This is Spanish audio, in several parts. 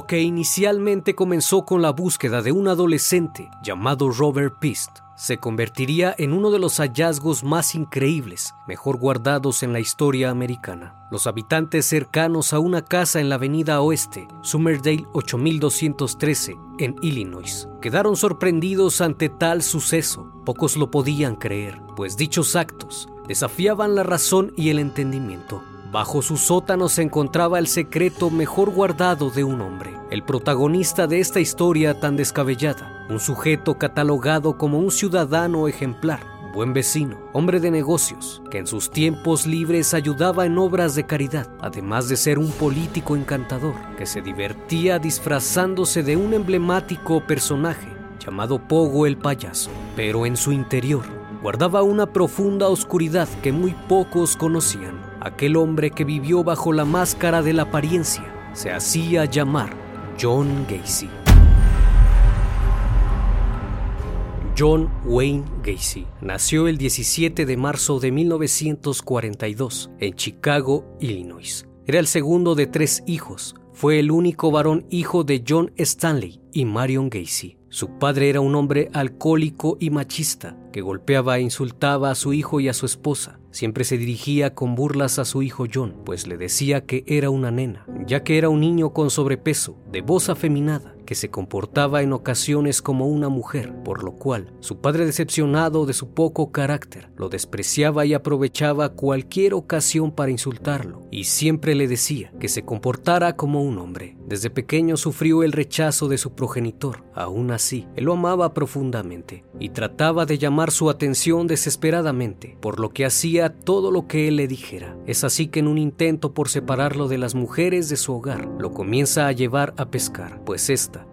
Lo que inicialmente comenzó con la búsqueda de un adolescente llamado Robert Pist se convertiría en uno de los hallazgos más increíbles, mejor guardados en la historia americana. Los habitantes cercanos a una casa en la avenida oeste, Summerdale 8213, en Illinois, quedaron sorprendidos ante tal suceso. Pocos lo podían creer, pues dichos actos desafiaban la razón y el entendimiento. Bajo su sótano se encontraba el secreto mejor guardado de un hombre, el protagonista de esta historia tan descabellada, un sujeto catalogado como un ciudadano ejemplar, buen vecino, hombre de negocios, que en sus tiempos libres ayudaba en obras de caridad, además de ser un político encantador, que se divertía disfrazándose de un emblemático personaje llamado Pogo el payaso, pero en su interior guardaba una profunda oscuridad que muy pocos conocían. Aquel hombre que vivió bajo la máscara de la apariencia se hacía llamar John Gacy. John Wayne Gacy nació el 17 de marzo de 1942 en Chicago, Illinois. Era el segundo de tres hijos. Fue el único varón hijo de John Stanley y Marion Gacy. Su padre era un hombre alcohólico y machista que golpeaba e insultaba a su hijo y a su esposa. Siempre se dirigía con burlas a su hijo John, pues le decía que era una nena, ya que era un niño con sobrepeso, de voz afeminada, que se comportaba en ocasiones como una mujer, por lo cual su padre decepcionado de su poco carácter lo despreciaba y aprovechaba cualquier ocasión para insultarlo, y siempre le decía que se comportara como un hombre. Desde pequeño sufrió el rechazo de su progenitor, aún así, él lo amaba profundamente y trataba de llamar su atención desesperadamente, por lo que hacía todo lo que él le dijera. Es así que en un intento por separarlo de las mujeres de su hogar, lo comienza a llevar a pescar, pues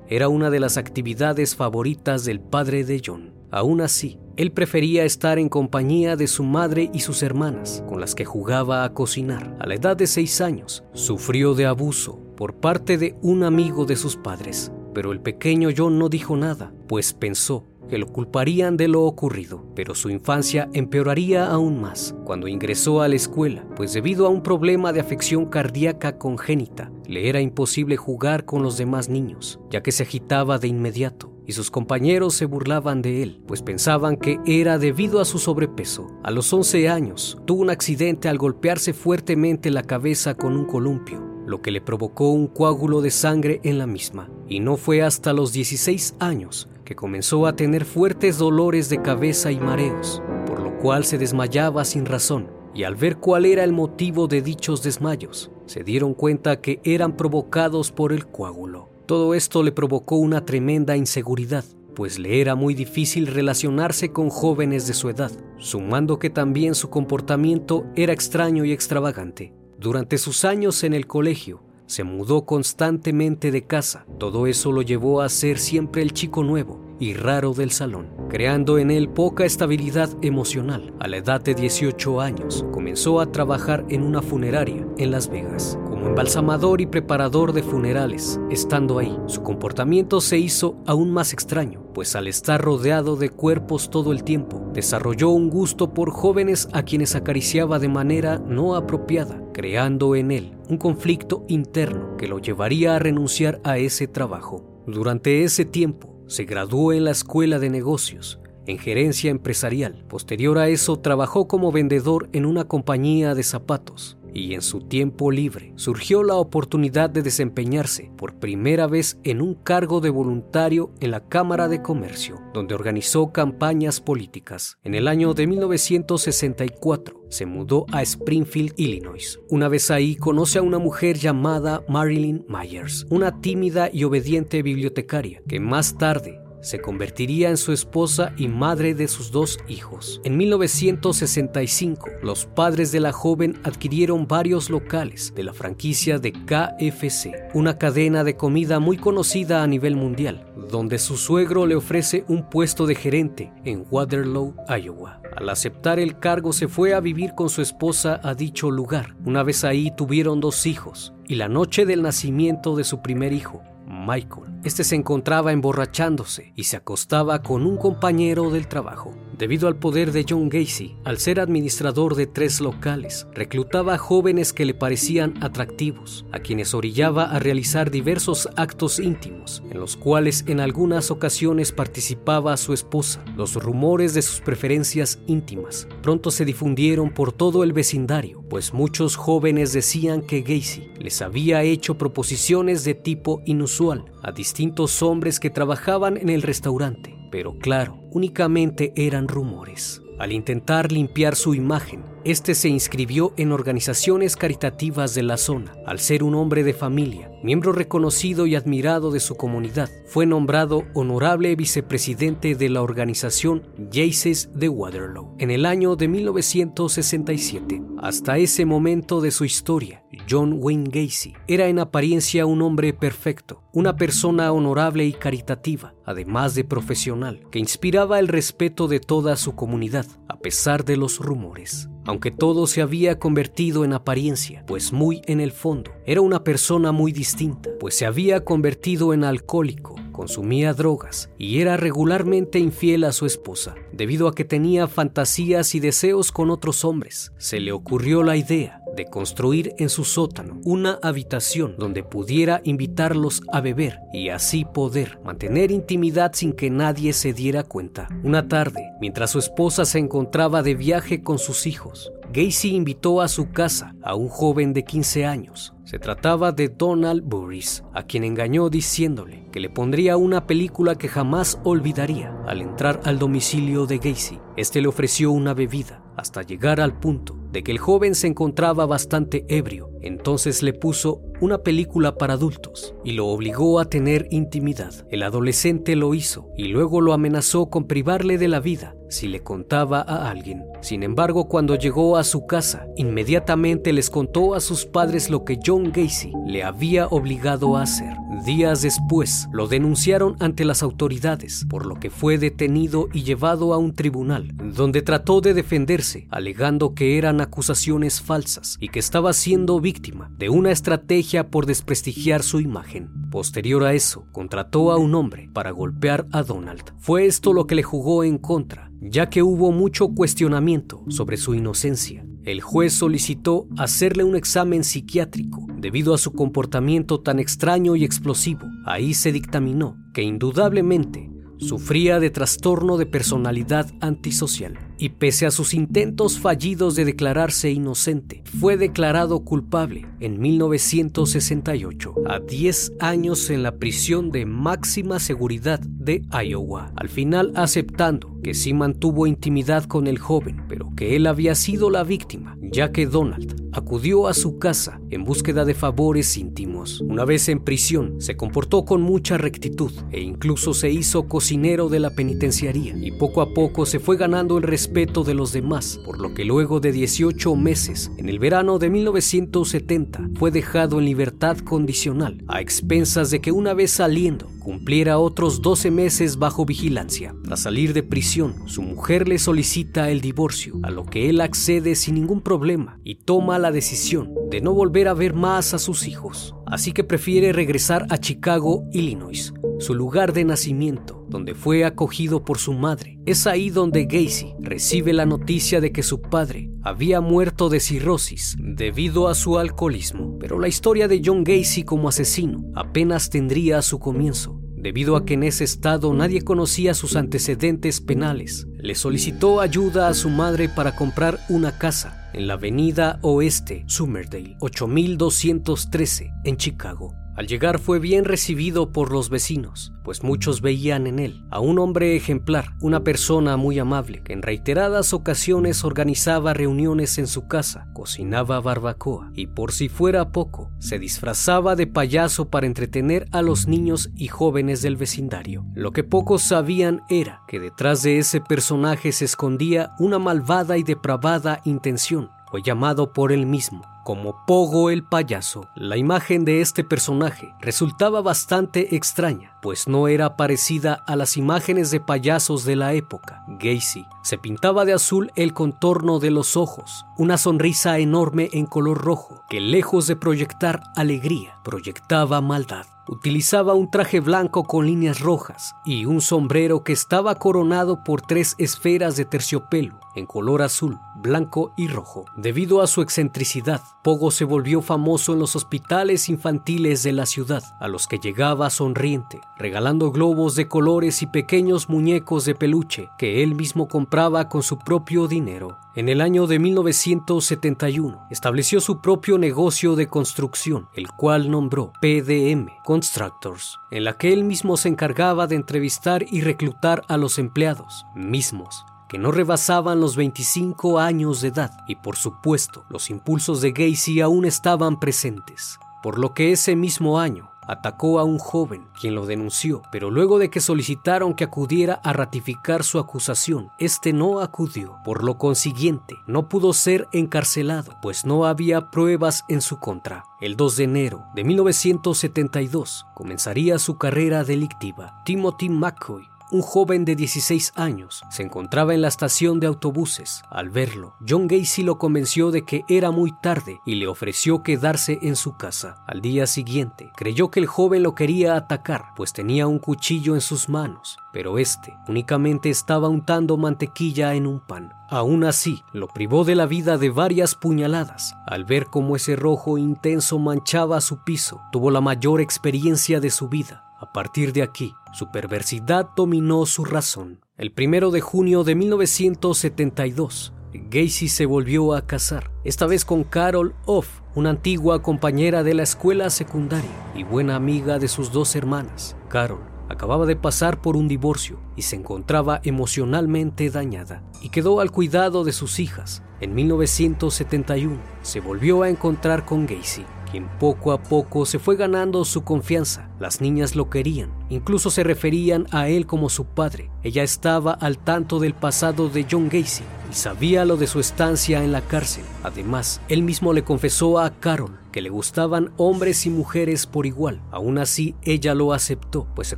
era una de las actividades favoritas del padre de John. Aún así, él prefería estar en compañía de su madre y sus hermanas, con las que jugaba a cocinar. A la edad de seis años, sufrió de abuso por parte de un amigo de sus padres, pero el pequeño John no dijo nada, pues pensó que lo culparían de lo ocurrido, pero su infancia empeoraría aún más cuando ingresó a la escuela, pues debido a un problema de afección cardíaca congénita, le era imposible jugar con los demás niños, ya que se agitaba de inmediato y sus compañeros se burlaban de él, pues pensaban que era debido a su sobrepeso. A los 11 años, tuvo un accidente al golpearse fuertemente la cabeza con un columpio, lo que le provocó un coágulo de sangre en la misma, y no fue hasta los 16 años que comenzó a tener fuertes dolores de cabeza y mareos, por lo cual se desmayaba sin razón, y al ver cuál era el motivo de dichos desmayos, se dieron cuenta que eran provocados por el coágulo. Todo esto le provocó una tremenda inseguridad, pues le era muy difícil relacionarse con jóvenes de su edad, sumando que también su comportamiento era extraño y extravagante. Durante sus años en el colegio, se mudó constantemente de casa. Todo eso lo llevó a ser siempre el chico nuevo y raro del salón, creando en él poca estabilidad emocional. A la edad de 18 años, comenzó a trabajar en una funeraria en Las Vegas, embalsamador y preparador de funerales. Estando ahí, su comportamiento se hizo aún más extraño, pues al estar rodeado de cuerpos todo el tiempo, desarrolló un gusto por jóvenes a quienes acariciaba de manera no apropiada, creando en él un conflicto interno que lo llevaría a renunciar a ese trabajo. Durante ese tiempo, se graduó en la Escuela de Negocios, en gerencia empresarial. Posterior a eso, trabajó como vendedor en una compañía de zapatos y en su tiempo libre surgió la oportunidad de desempeñarse por primera vez en un cargo de voluntario en la Cámara de Comercio, donde organizó campañas políticas. En el año de 1964 se mudó a Springfield, Illinois. Una vez ahí conoce a una mujer llamada Marilyn Myers, una tímida y obediente bibliotecaria que más tarde se convertiría en su esposa y madre de sus dos hijos. En 1965, los padres de la joven adquirieron varios locales de la franquicia de KFC, una cadena de comida muy conocida a nivel mundial, donde su suegro le ofrece un puesto de gerente en Waterloo, Iowa. Al aceptar el cargo se fue a vivir con su esposa a dicho lugar. Una vez ahí tuvieron dos hijos y la noche del nacimiento de su primer hijo, Michael. Este se encontraba emborrachándose y se acostaba con un compañero del trabajo. Debido al poder de John Gacy, al ser administrador de tres locales, reclutaba a jóvenes que le parecían atractivos, a quienes orillaba a realizar diversos actos íntimos, en los cuales en algunas ocasiones participaba su esposa. Los rumores de sus preferencias íntimas pronto se difundieron por todo el vecindario, pues muchos jóvenes decían que Gacy les había hecho proposiciones de tipo inusual a distintos hombres que trabajaban en el restaurante, pero claro, únicamente eran rumores. Al intentar limpiar su imagen, este se inscribió en organizaciones caritativas de la zona. Al ser un hombre de familia, miembro reconocido y admirado de su comunidad, fue nombrado honorable vicepresidente de la organización Jaces de Waterloo en el año de 1967. Hasta ese momento de su historia, John Wayne Gacy era en apariencia un hombre perfecto, una persona honorable y caritativa, además de profesional, que inspiraba el respeto de toda su comunidad, a pesar de los rumores. Aunque todo se había convertido en apariencia, pues muy en el fondo era una persona muy distinta, pues se había convertido en alcohólico, consumía drogas y era regularmente infiel a su esposa, debido a que tenía fantasías y deseos con otros hombres. Se le ocurrió la idea de construir en su sótano una habitación donde pudiera invitarlos a beber y así poder mantener intimidad sin que nadie se diera cuenta. Una tarde, mientras su esposa se encontraba de viaje con sus hijos, Gacy invitó a su casa a un joven de 15 años. Se trataba de Donald Burris, a quien engañó diciéndole que le pondría una película que jamás olvidaría. Al entrar al domicilio de Gacy, este le ofreció una bebida hasta llegar al punto de que el joven se encontraba bastante ebrio. Entonces le puso una película para adultos y lo obligó a tener intimidad. El adolescente lo hizo y luego lo amenazó con privarle de la vida si le contaba a alguien. Sin embargo, cuando llegó a su casa, inmediatamente les contó a sus padres lo que John Gacy le había obligado a hacer. Días después, lo denunciaron ante las autoridades, por lo que fue detenido y llevado a un tribunal, donde trató de defenderse, alegando que eran acusaciones falsas y que estaba siendo víctima de una estrategia por desprestigiar su imagen. Posterior a eso, contrató a un hombre para golpear a Donald. Fue esto lo que le jugó en contra, ya que hubo mucho cuestionamiento sobre su inocencia. El juez solicitó hacerle un examen psiquiátrico debido a su comportamiento tan extraño y explosivo. Ahí se dictaminó que indudablemente sufría de trastorno de personalidad antisocial y pese a sus intentos fallidos de declararse inocente, fue declarado culpable en 1968 a 10 años en la prisión de máxima seguridad de Iowa, al final aceptando que sí mantuvo intimidad con el joven, pero que él había sido la víctima, ya que Donald acudió a su casa en búsqueda de favores íntimos. Una vez en prisión, se comportó con mucha rectitud e incluso se hizo cocinero de la penitenciaría y poco a poco se fue ganando el respeto de los demás, por lo que luego de 18 meses, en el verano de 1970, fue dejado en libertad condicional, a expensas de que una vez saliendo, cumpliera otros 12 meses bajo vigilancia. Tras salir de prisión, su mujer le solicita el divorcio, a lo que él accede sin ningún problema y toma la decisión de no volver a ver más a sus hijos. Así que prefiere regresar a Chicago, Illinois, su lugar de nacimiento, donde fue acogido por su madre. Es ahí donde Gacy recibe la noticia de que su padre había muerto de cirrosis debido a su alcoholismo. Pero la historia de John Gacy como asesino apenas tendría su comienzo. Debido a que en ese estado nadie conocía sus antecedentes penales, le solicitó ayuda a su madre para comprar una casa en la avenida Oeste, Summerdale, 8213, en Chicago. Al llegar fue bien recibido por los vecinos, pues muchos veían en él a un hombre ejemplar, una persona muy amable, que en reiteradas ocasiones organizaba reuniones en su casa, cocinaba barbacoa y por si fuera poco, se disfrazaba de payaso para entretener a los niños y jóvenes del vecindario. Lo que pocos sabían era que detrás de ese personaje se escondía una malvada y depravada intención, fue llamado por él mismo como Pogo el payaso. La imagen de este personaje resultaba bastante extraña, pues no era parecida a las imágenes de payasos de la época. Gacy se pintaba de azul el contorno de los ojos, una sonrisa enorme en color rojo, que lejos de proyectar alegría, proyectaba maldad. Utilizaba un traje blanco con líneas rojas y un sombrero que estaba coronado por tres esferas de terciopelo en color azul, blanco y rojo. Debido a su excentricidad, Pogo se volvió famoso en los hospitales infantiles de la ciudad, a los que llegaba sonriente, regalando globos de colores y pequeños muñecos de peluche que él mismo compraba con su propio dinero. En el año de 1971 estableció su propio negocio de construcción, el cual nombró PDM Constructors, en la que él mismo se encargaba de entrevistar y reclutar a los empleados mismos que no rebasaban los 25 años de edad y por supuesto los impulsos de Gacy aún estaban presentes, por lo que ese mismo año atacó a un joven, quien lo denunció, pero luego de que solicitaron que acudiera a ratificar su acusación, este no acudió. Por lo consiguiente, no pudo ser encarcelado, pues no había pruebas en su contra. El 2 de enero de 1972 comenzaría su carrera delictiva. Timothy McCoy un joven de 16 años se encontraba en la estación de autobuses. Al verlo, John Gacy lo convenció de que era muy tarde y le ofreció quedarse en su casa. Al día siguiente, creyó que el joven lo quería atacar, pues tenía un cuchillo en sus manos, pero este únicamente estaba untando mantequilla en un pan. Aún así, lo privó de la vida de varias puñaladas. Al ver cómo ese rojo intenso manchaba su piso, tuvo la mayor experiencia de su vida a partir de aquí, su perversidad dominó su razón. El primero de junio de 1972, Gacy se volvió a casar, esta vez con Carol Off, una antigua compañera de la escuela secundaria y buena amiga de sus dos hermanas. Carol acababa de pasar por un divorcio y se encontraba emocionalmente dañada y quedó al cuidado de sus hijas. En 1971 se volvió a encontrar con Gacy quien poco a poco se fue ganando su confianza. Las niñas lo querían, incluso se referían a él como su padre. Ella estaba al tanto del pasado de John Gacy y sabía lo de su estancia en la cárcel. Además, él mismo le confesó a Carol que le gustaban hombres y mujeres por igual. Aún así, ella lo aceptó, pues se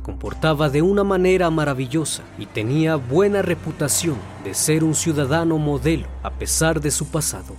comportaba de una manera maravillosa y tenía buena reputación de ser un ciudadano modelo a pesar de su pasado.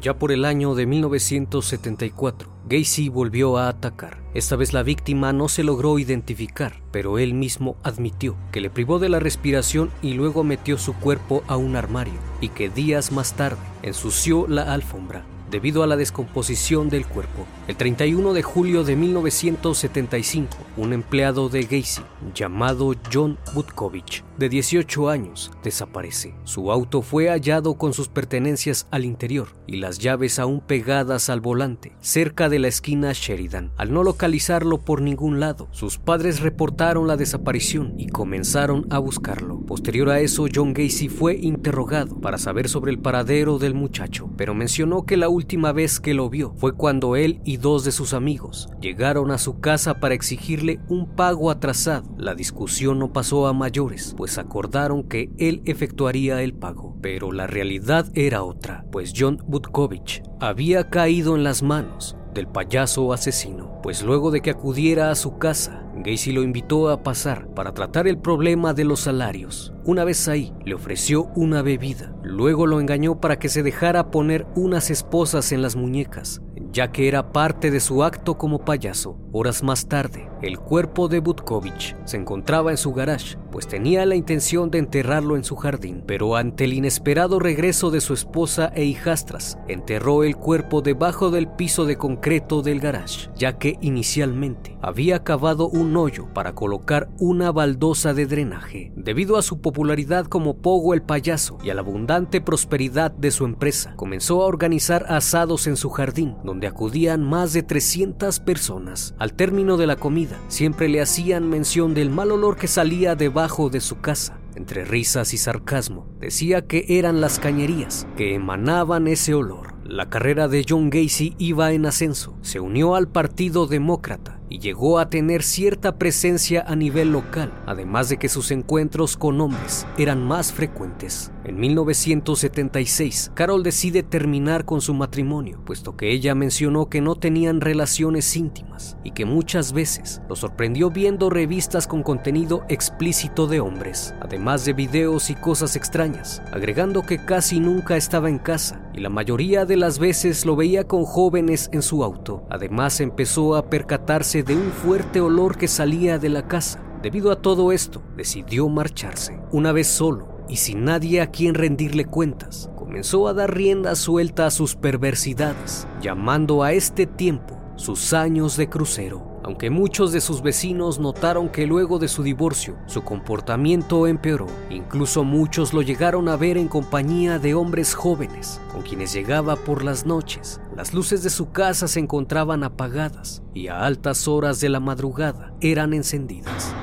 Ya por el año de 1974, Gacy volvió a atacar. Esta vez la víctima no se logró identificar, pero él mismo admitió que le privó de la respiración y luego metió su cuerpo a un armario y que días más tarde ensució la alfombra debido a la descomposición del cuerpo. El 31 de julio de 1975, un empleado de Gacy llamado John Butkovich, de 18 años, desaparece. Su auto fue hallado con sus pertenencias al interior y las llaves aún pegadas al volante, cerca de la esquina Sheridan. Al no localizarlo por ningún lado, sus padres reportaron la desaparición y comenzaron a buscarlo. Posterior a eso, John Gacy fue interrogado para saber sobre el paradero del muchacho, pero mencionó que la última vez que lo vio fue cuando él y dos de sus amigos llegaron a su casa para exigirle un pago atrasado. La discusión no pasó a mayores, pues acordaron que él efectuaría el pago. Pero la realidad era otra, pues John Butkovich había caído en las manos del payaso asesino, pues luego de que acudiera a su casa, Gacy lo invitó a pasar para tratar el problema de los salarios. Una vez ahí, le ofreció una bebida. Luego lo engañó para que se dejara poner unas esposas en las muñecas, ya que era parte de su acto como payaso. Horas más tarde, el cuerpo de Butkovich se encontraba en su garage, pues tenía la intención de enterrarlo en su jardín, pero ante el inesperado regreso de su esposa e hijastras, enterró el cuerpo debajo del piso de concreto del garage, ya que inicialmente había cavado un hoyo para colocar una baldosa de drenaje. Debido a su popularidad como Pogo el payaso y a la abundante prosperidad de su empresa, comenzó a organizar asados en su jardín, donde acudían más de 300 personas. Al término de la comida, siempre le hacían mención del mal olor que salía debajo de su casa. Entre risas y sarcasmo, decía que eran las cañerías que emanaban ese olor. La carrera de John Gacy iba en ascenso. Se unió al Partido Demócrata y llegó a tener cierta presencia a nivel local, además de que sus encuentros con hombres eran más frecuentes. En 1976, Carol decide terminar con su matrimonio, puesto que ella mencionó que no tenían relaciones íntimas y que muchas veces lo sorprendió viendo revistas con contenido explícito de hombres, además de videos y cosas extrañas, agregando que casi nunca estaba en casa y la mayoría de las veces lo veía con jóvenes en su auto. Además empezó a percatarse de un fuerte olor que salía de la casa. Debido a todo esto, decidió marcharse. Una vez solo, y sin nadie a quien rendirle cuentas, comenzó a dar rienda suelta a sus perversidades, llamando a este tiempo sus años de crucero. Aunque muchos de sus vecinos notaron que luego de su divorcio su comportamiento empeoró, incluso muchos lo llegaron a ver en compañía de hombres jóvenes con quienes llegaba por las noches. Las luces de su casa se encontraban apagadas y a altas horas de la madrugada eran encendidas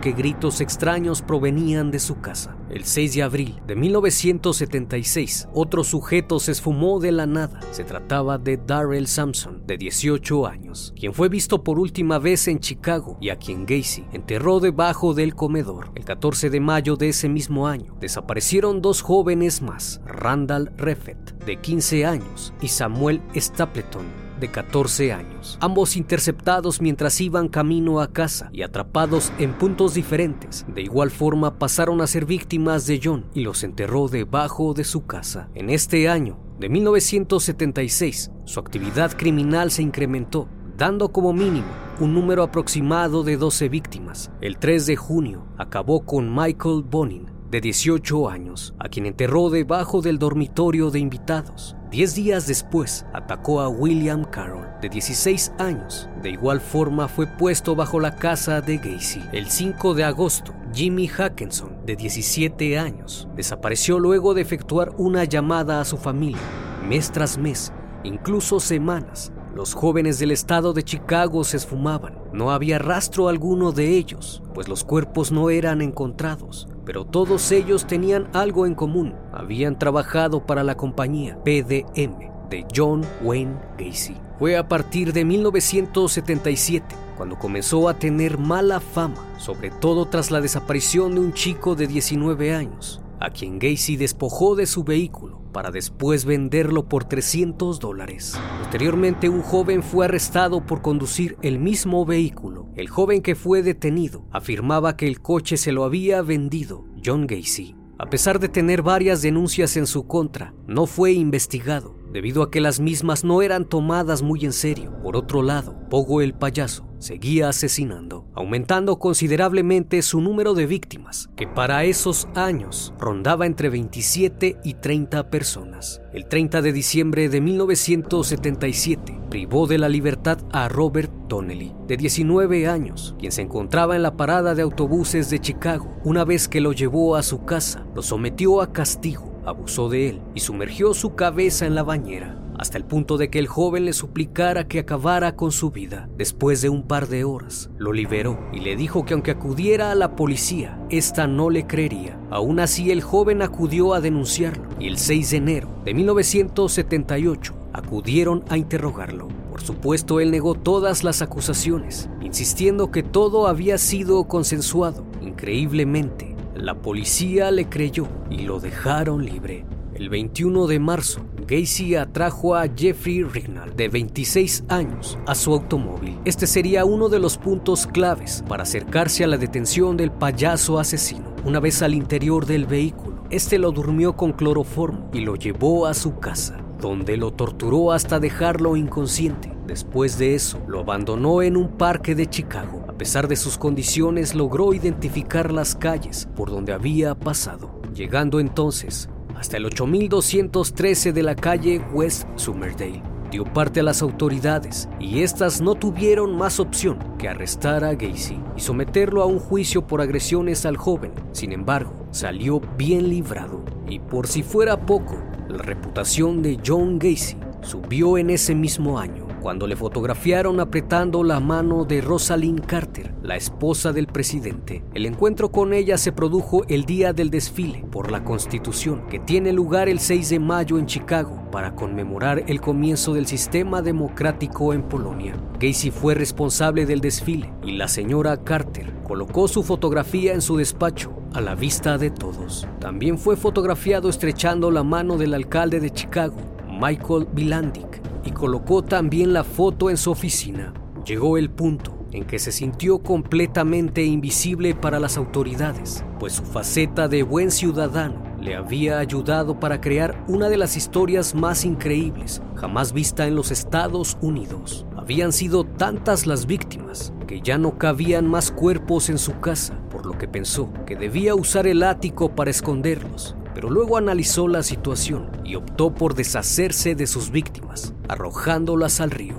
que gritos extraños provenían de su casa. El 6 de abril de 1976, otro sujeto se esfumó de la nada. Se trataba de Darrell Sampson, de 18 años, quien fue visto por última vez en Chicago y a quien Gacy enterró debajo del comedor. El 14 de mayo de ese mismo año, desaparecieron dos jóvenes más, Randall Reffett, de 15 años, y Samuel Stapleton, de 14 años, ambos interceptados mientras iban camino a casa y atrapados en puntos diferentes. De igual forma pasaron a ser víctimas de John y los enterró debajo de su casa. En este año de 1976, su actividad criminal se incrementó, dando como mínimo un número aproximado de 12 víctimas. El 3 de junio acabó con Michael Bonin, de 18 años, a quien enterró debajo del dormitorio de invitados. Diez días después, atacó a William Carroll, de 16 años. De igual forma, fue puesto bajo la casa de Gacy. El 5 de agosto, Jimmy Hackenson, de 17 años, desapareció luego de efectuar una llamada a su familia. Mes tras mes, incluso semanas, los jóvenes del estado de Chicago se esfumaban. No había rastro alguno de ellos, pues los cuerpos no eran encontrados pero todos ellos tenían algo en común. Habían trabajado para la compañía PDM de John Wayne Gacy. Fue a partir de 1977 cuando comenzó a tener mala fama, sobre todo tras la desaparición de un chico de 19 años, a quien Gacy despojó de su vehículo para después venderlo por 300 dólares. Posteriormente, un joven fue arrestado por conducir el mismo vehículo. El joven que fue detenido afirmaba que el coche se lo había vendido John Gacy. A pesar de tener varias denuncias en su contra, no fue investigado debido a que las mismas no eran tomadas muy en serio. Por otro lado, Pogo el payaso seguía asesinando, aumentando considerablemente su número de víctimas, que para esos años rondaba entre 27 y 30 personas. El 30 de diciembre de 1977 privó de la libertad a Robert Donnelly, de 19 años, quien se encontraba en la parada de autobuses de Chicago. Una vez que lo llevó a su casa, lo sometió a castigo, abusó de él y sumergió su cabeza en la bañera hasta el punto de que el joven le suplicara que acabara con su vida. Después de un par de horas, lo liberó y le dijo que aunque acudiera a la policía, esta no le creería. Aún así, el joven acudió a denunciarlo y el 6 de enero de 1978 acudieron a interrogarlo. Por supuesto, él negó todas las acusaciones, insistiendo que todo había sido consensuado. Increíblemente, la policía le creyó y lo dejaron libre. El 21 de marzo, Gacy atrajo a Jeffrey Rignall, de 26 años, a su automóvil. Este sería uno de los puntos claves para acercarse a la detención del payaso asesino. Una vez al interior del vehículo, este lo durmió con cloroformo y lo llevó a su casa, donde lo torturó hasta dejarlo inconsciente. Después de eso, lo abandonó en un parque de Chicago. A pesar de sus condiciones, logró identificar las calles por donde había pasado, llegando entonces hasta el 8213 de la calle West Summerdale. Dio parte a las autoridades y estas no tuvieron más opción que arrestar a Gacy y someterlo a un juicio por agresiones al joven. Sin embargo, salió bien librado y por si fuera poco, la reputación de John Gacy subió en ese mismo año cuando le fotografiaron apretando la mano de Rosalind Carter, la esposa del presidente. El encuentro con ella se produjo el día del desfile por la Constitución, que tiene lugar el 6 de mayo en Chicago para conmemorar el comienzo del sistema democrático en Polonia. Gacy fue responsable del desfile y la señora Carter colocó su fotografía en su despacho a la vista de todos. También fue fotografiado estrechando la mano del alcalde de Chicago, Michael Bilandic, y colocó también la foto en su oficina. Llegó el punto en que se sintió completamente invisible para las autoridades, pues su faceta de buen ciudadano le había ayudado para crear una de las historias más increíbles jamás vista en los Estados Unidos. Habían sido tantas las víctimas que ya no cabían más cuerpos en su casa, por lo que pensó que debía usar el ático para esconderlos pero luego analizó la situación y optó por deshacerse de sus víctimas, arrojándolas al río.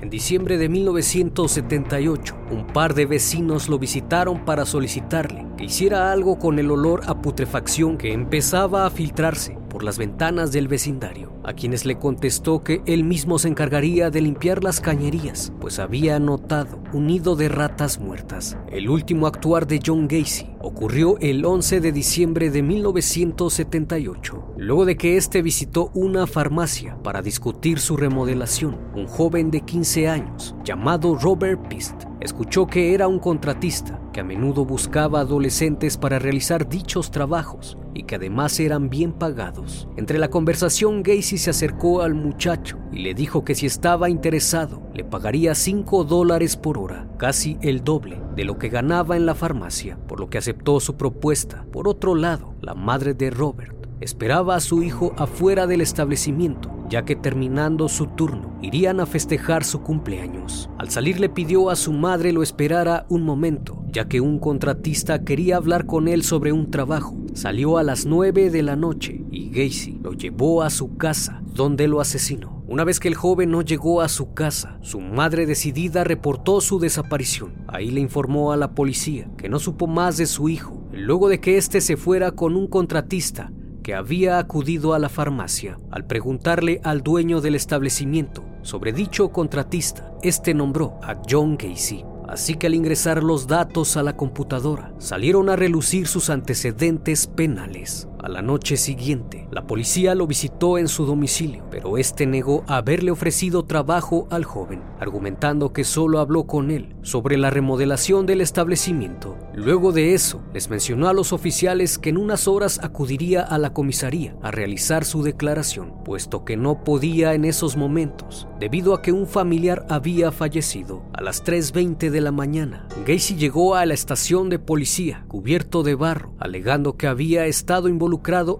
En diciembre de 1978, un par de vecinos lo visitaron para solicitarle que hiciera algo con el olor a putrefacción que empezaba a filtrarse por las ventanas del vecindario, a quienes le contestó que él mismo se encargaría de limpiar las cañerías, pues había notado un nido de ratas muertas. El último actuar de John Gacy ocurrió el 11 de diciembre de 1978, luego de que éste visitó una farmacia para discutir su remodelación. Un joven de 15 años, llamado Robert Pist, escuchó que era un contratista que a menudo buscaba adolescentes para realizar dichos trabajos y que además eran bien pagados. Entre la conversación, Gacy se acercó al muchacho y le dijo que si estaba interesado, le pagaría 5 dólares por hora, casi el doble de lo que ganaba en la farmacia, por lo que aceptó su propuesta. Por otro lado, la madre de Robert esperaba a su hijo afuera del establecimiento ya que terminando su turno irían a festejar su cumpleaños. Al salir le pidió a su madre lo esperara un momento, ya que un contratista quería hablar con él sobre un trabajo. Salió a las 9 de la noche y Gacy lo llevó a su casa, donde lo asesinó. Una vez que el joven no llegó a su casa, su madre decidida reportó su desaparición. Ahí le informó a la policía que no supo más de su hijo, luego de que éste se fuera con un contratista que había acudido a la farmacia. Al preguntarle al dueño del establecimiento sobre dicho contratista, este nombró a John Casey. Así que al ingresar los datos a la computadora, salieron a relucir sus antecedentes penales. A la noche siguiente, la policía lo visitó en su domicilio, pero este negó haberle ofrecido trabajo al joven, argumentando que solo habló con él sobre la remodelación del establecimiento. Luego de eso, les mencionó a los oficiales que en unas horas acudiría a la comisaría a realizar su declaración, puesto que no podía en esos momentos, debido a que un familiar había fallecido. A las 3.20 de la mañana, Gacy llegó a la estación de policía, cubierto de barro, alegando que había estado involucrado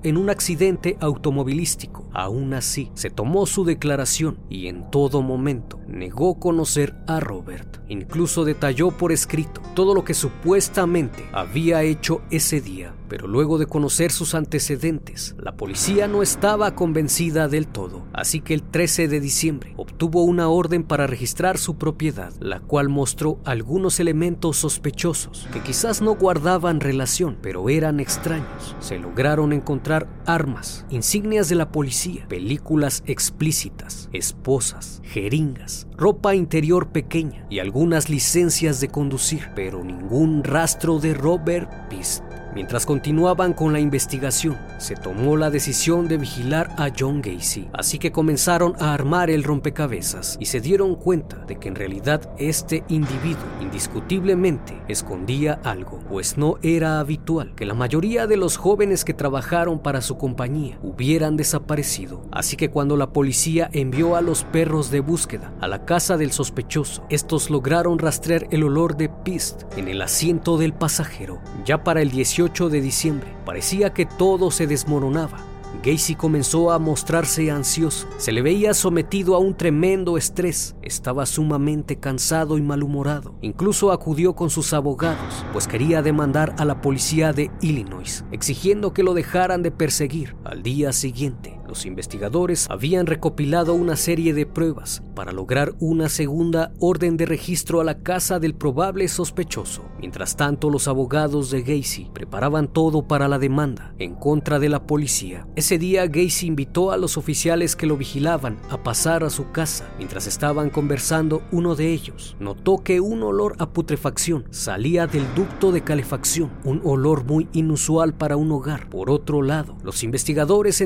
en un accidente automovilístico. Aún así, se tomó su declaración y en todo momento negó conocer a Robert. Incluso detalló por escrito todo lo que supuestamente había hecho ese día pero luego de conocer sus antecedentes, la policía no estaba convencida del todo, así que el 13 de diciembre obtuvo una orden para registrar su propiedad, la cual mostró algunos elementos sospechosos que quizás no guardaban relación, pero eran extraños. Se lograron encontrar armas, insignias de la policía, películas explícitas, esposas, jeringas, ropa interior pequeña y algunas licencias de conducir, pero ningún rastro de Robert Pist. Mientras continuaban con la investigación, se tomó la decisión de vigilar a John Gacy, así que comenzaron a armar el rompecabezas y se dieron cuenta de que en realidad este individuo indiscutiblemente escondía algo, pues no era habitual que la mayoría de los jóvenes que trabajaron para su compañía hubieran desaparecido, así que cuando la policía envió a los perros de búsqueda a la casa del sospechoso, estos lograron rastrear el olor de pist en el asiento del pasajero. Ya para el 18 de diciembre parecía que todo se desmoronaba Gacy comenzó a mostrarse ansioso. Se le veía sometido a un tremendo estrés. Estaba sumamente cansado y malhumorado. Incluso acudió con sus abogados, pues quería demandar a la policía de Illinois, exigiendo que lo dejaran de perseguir. Al día siguiente, los investigadores habían recopilado una serie de pruebas para lograr una segunda orden de registro a la casa del probable sospechoso. Mientras tanto, los abogados de Gacy preparaban todo para la demanda en contra de la policía. Ese día Gacy invitó a los oficiales que lo vigilaban a pasar a su casa. Mientras estaban conversando, uno de ellos notó que un olor a putrefacción salía del ducto de calefacción, un olor muy inusual para un hogar. Por otro lado, los investigadores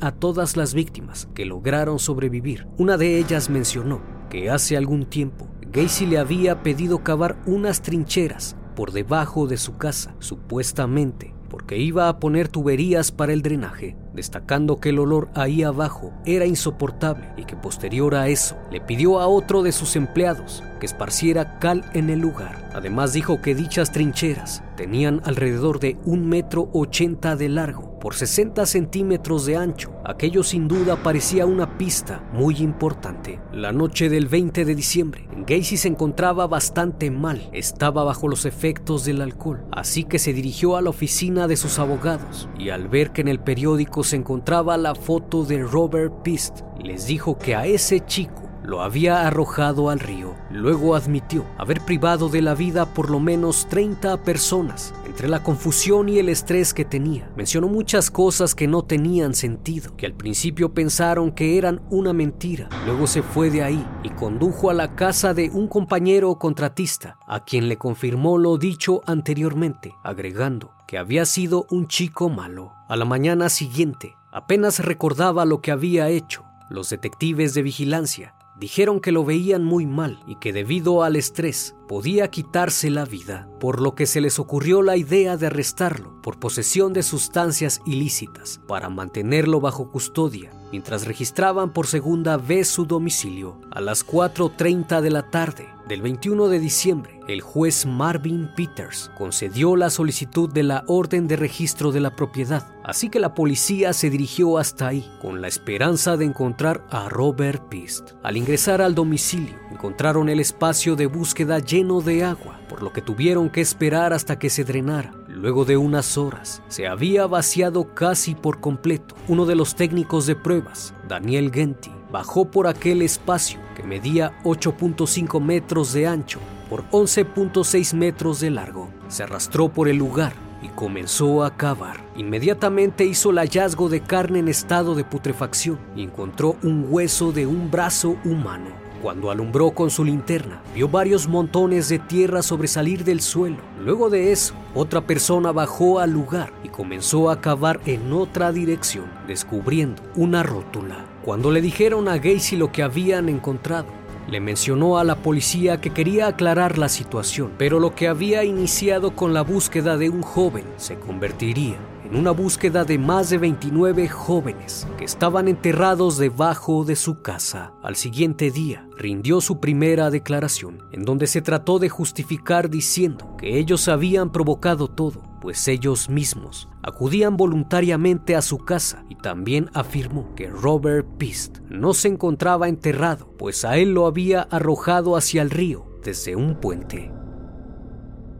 a todas las víctimas que lograron sobrevivir. Una de ellas mencionó que hace algún tiempo Gacy le había pedido cavar unas trincheras por debajo de su casa, supuestamente porque iba a poner tuberías para el drenaje, destacando que el olor ahí abajo era insoportable y que posterior a eso le pidió a otro de sus empleados esparciera cal en el lugar. Además dijo que dichas trincheras tenían alrededor de un metro ochenta de largo por 60 centímetros de ancho. Aquello sin duda parecía una pista muy importante. La noche del 20 de diciembre, Gacy se encontraba bastante mal. Estaba bajo los efectos del alcohol, así que se dirigió a la oficina de sus abogados y al ver que en el periódico se encontraba la foto de Robert Pist, les dijo que a ese chico lo había arrojado al río. Luego admitió haber privado de la vida por lo menos 30 personas. Entre la confusión y el estrés que tenía, mencionó muchas cosas que no tenían sentido, que al principio pensaron que eran una mentira. Luego se fue de ahí y condujo a la casa de un compañero contratista, a quien le confirmó lo dicho anteriormente, agregando que había sido un chico malo. A la mañana siguiente, apenas recordaba lo que había hecho. Los detectives de vigilancia Dijeron que lo veían muy mal y que debido al estrés podía quitarse la vida, por lo que se les ocurrió la idea de arrestarlo por posesión de sustancias ilícitas para mantenerlo bajo custodia mientras registraban por segunda vez su domicilio. A las 4.30 de la tarde del 21 de diciembre, el juez Marvin Peters concedió la solicitud de la orden de registro de la propiedad, así que la policía se dirigió hasta ahí con la esperanza de encontrar a Robert Pist. Al ingresar al domicilio, encontraron el espacio de búsqueda lleno de agua, por lo que tuvieron que esperar hasta que se drenara. Luego de unas horas, se había vaciado casi por completo. Uno de los técnicos de pruebas, Daniel Genti, bajó por aquel espacio que medía 8.5 metros de ancho por 11.6 metros de largo. Se arrastró por el lugar y comenzó a cavar. Inmediatamente hizo el hallazgo de carne en estado de putrefacción y encontró un hueso de un brazo humano. Cuando alumbró con su linterna, vio varios montones de tierra sobresalir del suelo. Luego de eso, otra persona bajó al lugar y comenzó a cavar en otra dirección, descubriendo una rótula. Cuando le dijeron a Gacy lo que habían encontrado, le mencionó a la policía que quería aclarar la situación, pero lo que había iniciado con la búsqueda de un joven se convertiría en una búsqueda de más de 29 jóvenes que estaban enterrados debajo de su casa. Al siguiente día, rindió su primera declaración, en donde se trató de justificar diciendo que ellos habían provocado todo pues ellos mismos acudían voluntariamente a su casa y también afirmó que Robert Pist no se encontraba enterrado, pues a él lo había arrojado hacia el río desde un puente.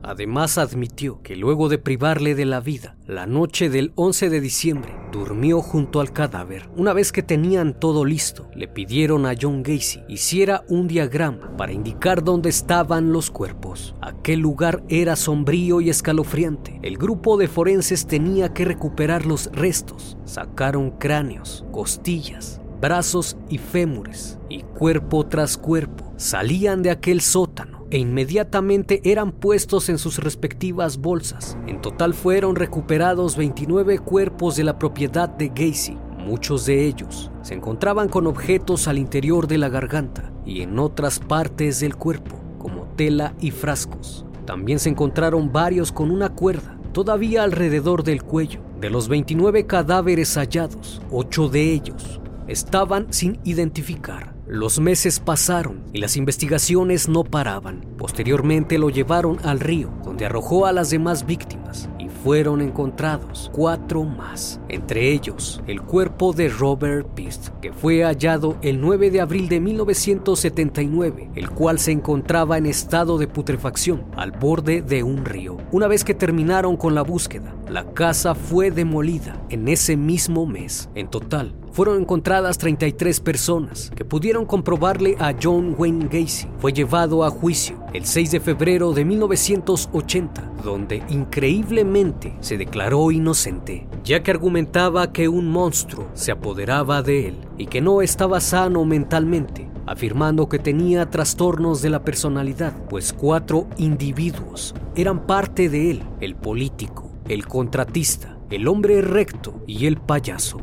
Además admitió que luego de privarle de la vida, la noche del 11 de diciembre, durmió junto al cadáver. Una vez que tenían todo listo, le pidieron a John Gacy hiciera un diagrama para indicar dónde estaban los cuerpos. Aquel lugar era sombrío y escalofriante. El grupo de forenses tenía que recuperar los restos. Sacaron cráneos, costillas, brazos y fémures, y cuerpo tras cuerpo salían de aquel sótano e inmediatamente eran puestos en sus respectivas bolsas. En total fueron recuperados 29 cuerpos de la propiedad de Gacy. Muchos de ellos se encontraban con objetos al interior de la garganta y en otras partes del cuerpo, como tela y frascos. También se encontraron varios con una cuerda todavía alrededor del cuello. De los 29 cadáveres hallados, 8 de ellos estaban sin identificar. Los meses pasaron y las investigaciones no paraban. Posteriormente lo llevaron al río, donde arrojó a las demás víctimas y fueron encontrados cuatro más, entre ellos el cuerpo de Robert Pist, que fue hallado el 9 de abril de 1979, el cual se encontraba en estado de putrefacción al borde de un río. Una vez que terminaron con la búsqueda, la casa fue demolida en ese mismo mes. En total, fueron encontradas 33 personas que pudieron comprobarle a John Wayne Gacy. Fue llevado a juicio el 6 de febrero de 1980, donde increíblemente se declaró inocente, ya que argumentaba que un monstruo se apoderaba de él y que no estaba sano mentalmente afirmando que tenía trastornos de la personalidad, pues cuatro individuos eran parte de él, el político, el contratista, el hombre recto y el payaso.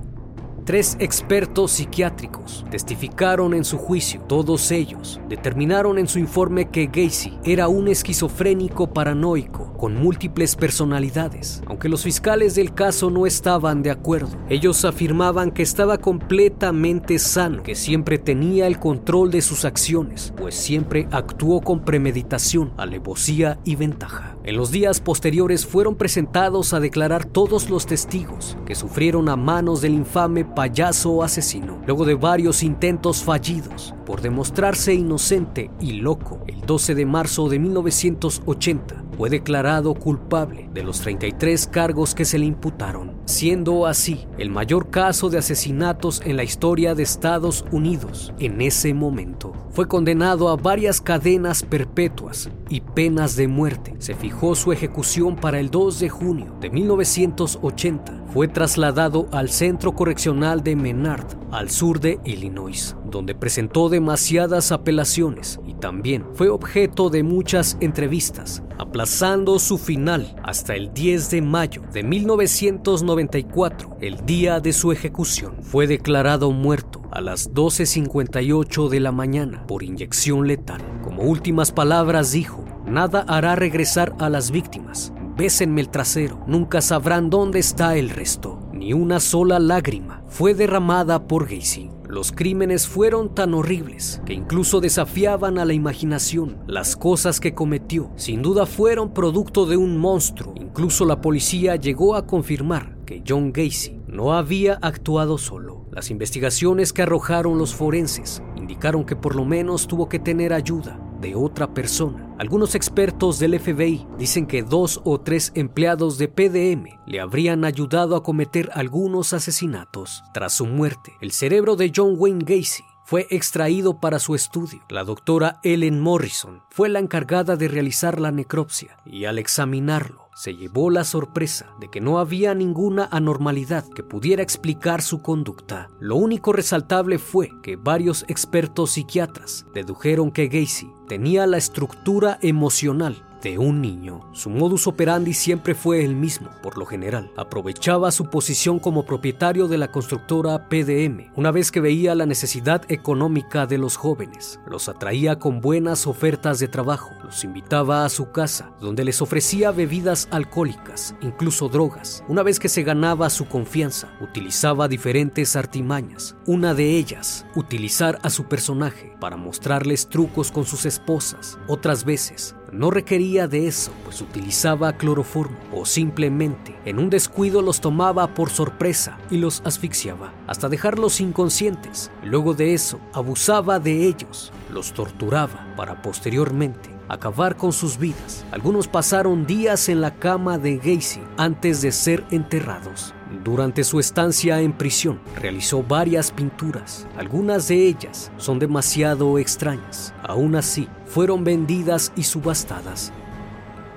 Tres expertos psiquiátricos testificaron en su juicio. Todos ellos determinaron en su informe que Gacy era un esquizofrénico paranoico con múltiples personalidades. Aunque los fiscales del caso no estaban de acuerdo, ellos afirmaban que estaba completamente sano, que siempre tenía el control de sus acciones, pues siempre actuó con premeditación, alevosía y ventaja. En los días posteriores fueron presentados a declarar todos los testigos que sufrieron a manos del infame payaso asesino. Luego de varios intentos fallidos por demostrarse inocente y loco, el 12 de marzo de 1980 fue declarado culpable de los 33 cargos que se le imputaron, siendo así el mayor caso de asesinatos en la historia de Estados Unidos en ese momento. Fue condenado a varias cadenas perpetuas y penas de muerte. Se fijó su ejecución para el 2 de junio de 1980. Fue trasladado al Centro Correccional de Menard, al sur de Illinois, donde presentó demasiadas apelaciones y también fue objeto de muchas entrevistas, aplazando su final hasta el 10 de mayo de 1994, el día de su ejecución. Fue declarado muerto a las 12.58 de la mañana por inyección letal. Como últimas palabras dijo, nada hará regresar a las víctimas. Bésenme el trasero, nunca sabrán dónde está el resto. Ni una sola lágrima fue derramada por Gacy. Los crímenes fueron tan horribles que incluso desafiaban a la imaginación. Las cosas que cometió sin duda fueron producto de un monstruo. Incluso la policía llegó a confirmar que John Gacy no había actuado solo. Las investigaciones que arrojaron los forenses indicaron que por lo menos tuvo que tener ayuda de otra persona. Algunos expertos del FBI dicen que dos o tres empleados de PDM le habrían ayudado a cometer algunos asesinatos. Tras su muerte, el cerebro de John Wayne Gacy fue extraído para su estudio. La doctora Ellen Morrison fue la encargada de realizar la necropsia y al examinarlo se llevó la sorpresa de que no había ninguna anormalidad que pudiera explicar su conducta. Lo único resaltable fue que varios expertos psiquiatras dedujeron que Gacy tenía la estructura emocional de un niño. Su modus operandi siempre fue el mismo, por lo general. Aprovechaba su posición como propietario de la constructora PDM. Una vez que veía la necesidad económica de los jóvenes, los atraía con buenas ofertas de trabajo, los invitaba a su casa, donde les ofrecía bebidas alcohólicas, incluso drogas. Una vez que se ganaba su confianza, utilizaba diferentes artimañas. Una de ellas, utilizar a su personaje para mostrarles trucos con sus esposas. Otras veces, no requería de eso, pues utilizaba cloroformo o simplemente en un descuido los tomaba por sorpresa y los asfixiaba hasta dejarlos inconscientes. Luego de eso, abusaba de ellos, los torturaba para posteriormente acabar con sus vidas. Algunos pasaron días en la cama de Gacy antes de ser enterrados. Durante su estancia en prisión, realizó varias pinturas. Algunas de ellas son demasiado extrañas. Aún así, fueron vendidas y subastadas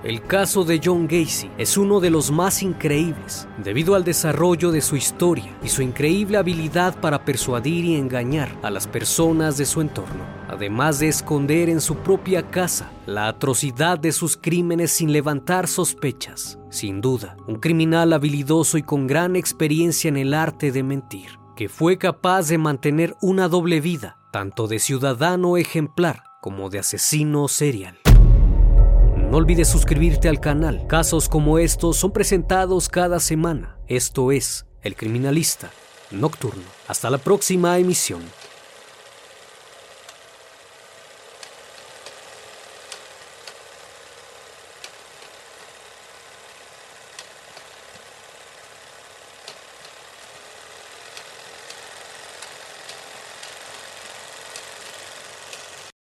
el caso de John Gacy es uno de los más increíbles debido al desarrollo de su historia y su increíble habilidad para persuadir y engañar a las personas de su entorno, además de esconder en su propia casa la atrocidad de sus crímenes sin levantar sospechas. Sin duda, un criminal habilidoso y con gran experiencia en el arte de mentir, que fue capaz de mantener una doble vida, tanto de ciudadano ejemplar como de asesino serial. No olvides suscribirte al canal. Casos como estos son presentados cada semana. Esto es El Criminalista Nocturno. Hasta la próxima emisión.